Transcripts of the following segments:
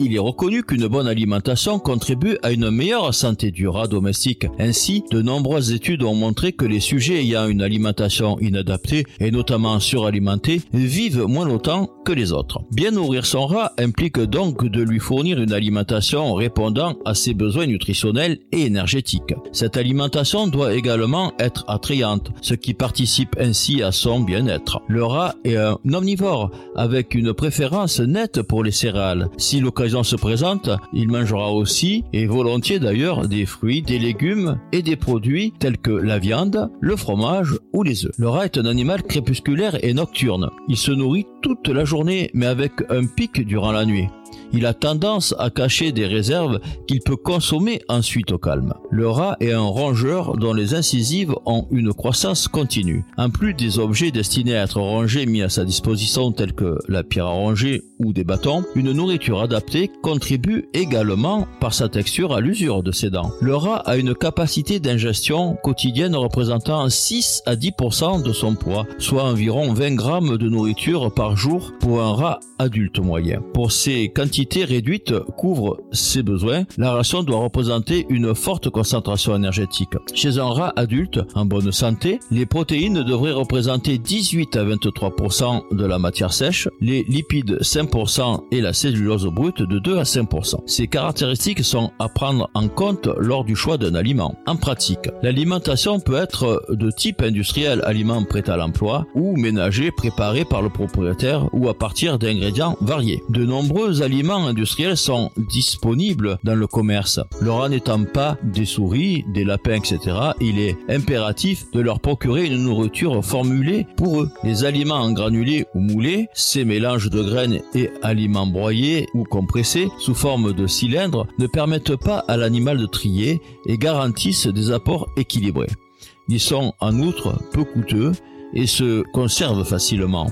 Il est reconnu qu'une bonne alimentation contribue à une meilleure santé du rat domestique. Ainsi, de nombreuses études ont montré que les sujets ayant une alimentation inadaptée et notamment suralimentée vivent moins longtemps que les autres. Bien nourrir son rat implique donc de lui fournir une alimentation répondant à ses besoins nutritionnels et énergétiques. Cette alimentation doit également être attrayante, ce qui participe ainsi à son bien-être. Le rat est un omnivore avec une préférence nette pour les céréales. Si se présente, il mangera aussi, et volontiers d'ailleurs, des fruits, des légumes et des produits tels que la viande, le fromage ou les œufs. Le rat est un animal crépusculaire et nocturne. Il se nourrit toute la journée mais avec un pic durant la nuit il a tendance à cacher des réserves qu'il peut consommer ensuite au calme. Le rat est un rongeur dont les incisives ont une croissance continue. En plus des objets destinés à être rongés mis à sa disposition tels que la pierre à ronger ou des bâtons, une nourriture adaptée contribue également par sa texture à l'usure de ses dents. Le rat a une capacité d'ingestion quotidienne représentant 6 à 10% de son poids, soit environ 20 grammes de nourriture par jour pour un rat adulte moyen. Pour ces réduite couvre ses besoins, la ration doit représenter une forte concentration énergétique. Chez un rat adulte en bonne santé, les protéines devraient représenter 18 à 23% de la matière sèche, les lipides 5% et la cellulose brute de 2 à 5%. Ces caractéristiques sont à prendre en compte lors du choix d'un aliment. En pratique, l'alimentation peut être de type industriel, aliment prêt à l'emploi, ou ménager préparé par le propriétaire ou à partir d'ingrédients variés. De nombreux aliments aliments industriels sont disponibles dans le commerce. Le rat n'étant pas des souris, des lapins, etc., il est impératif de leur procurer une nourriture formulée pour eux. Les aliments en granulés ou moulés, ces mélanges de graines et aliments broyés ou compressés sous forme de cylindres ne permettent pas à l'animal de trier et garantissent des apports équilibrés. Ils sont en outre peu coûteux et se conservent facilement.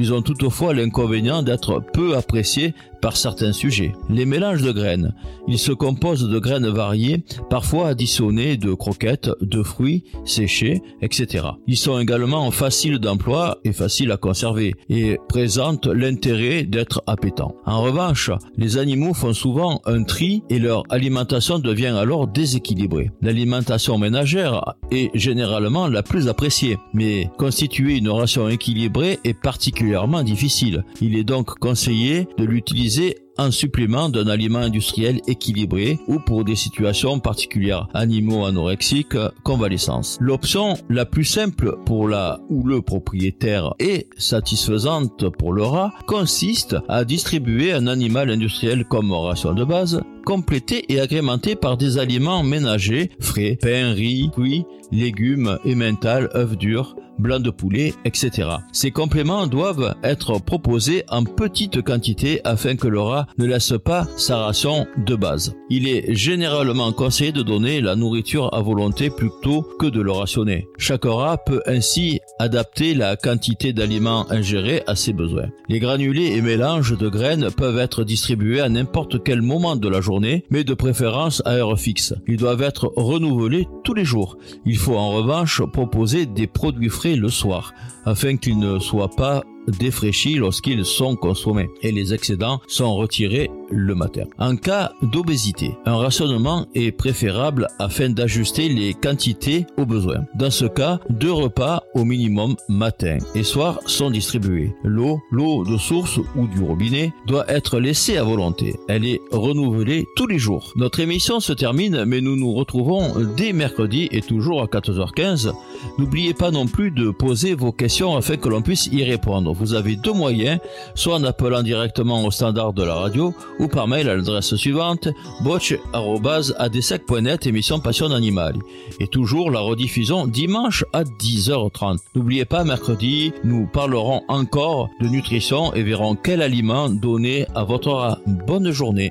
Ils ont toutefois l'inconvénient d'être peu appréciés par certains sujets. Les mélanges de graines. Ils se composent de graines variées, parfois additionnées de croquettes, de fruits séchés, etc. Ils sont également faciles d'emploi et faciles à conserver et présentent l'intérêt d'être appétants. En revanche, les animaux font souvent un tri et leur alimentation devient alors déséquilibrée. L'alimentation ménagère est généralement la plus appréciée, mais constituer une ration équilibrée est particulièrement difficile. Il est donc conseillé de l'utiliser un supplément d'un aliment industriel équilibré ou pour des situations particulières, animaux anorexiques, convalescence. L'option la plus simple pour la ou le propriétaire et satisfaisante pour le rat consiste à distribuer un animal industriel comme ration de base, complété et agrémenté par des aliments ménagers, frais, pain, riz, fruits, légumes, emmental, œufs durs, blanc de poulet, etc. Ces compléments doivent être proposés en petite quantité afin que le rat ne laisse pas sa ration de base. Il est généralement conseillé de donner la nourriture à volonté plutôt que de le rationner. Chaque rat peut ainsi adapter la quantité d'aliments ingérés à ses besoins. Les granulés et mélanges de graines peuvent être distribués à n'importe quel moment de la journée, mais de préférence à heure fixe. Ils doivent être renouvelés tous les jours. Il faut en revanche proposer des produits frais le soir, afin qu'ils ne soient pas défraîchis lorsqu'ils sont consommés et les excédents sont retirés le matin. En cas d'obésité, un rationnement est préférable afin d'ajuster les quantités aux besoins. Dans ce cas, deux repas au minimum matin et soir sont distribués. L'eau, l'eau de source ou du robinet doit être laissée à volonté. Elle est renouvelée tous les jours. Notre émission se termine mais nous nous retrouvons dès mercredi et toujours à 14h15. N'oubliez pas non plus de poser vos questions afin que l'on puisse y répondre vous avez deux moyens, soit en appelant directement au standard de la radio ou par mail à l'adresse suivante botch.adsec.net émission Passion Animale. Et toujours la rediffusion dimanche à 10h30. N'oubliez pas, mercredi, nous parlerons encore de nutrition et verrons quel aliment donner à votre. Bonne journée.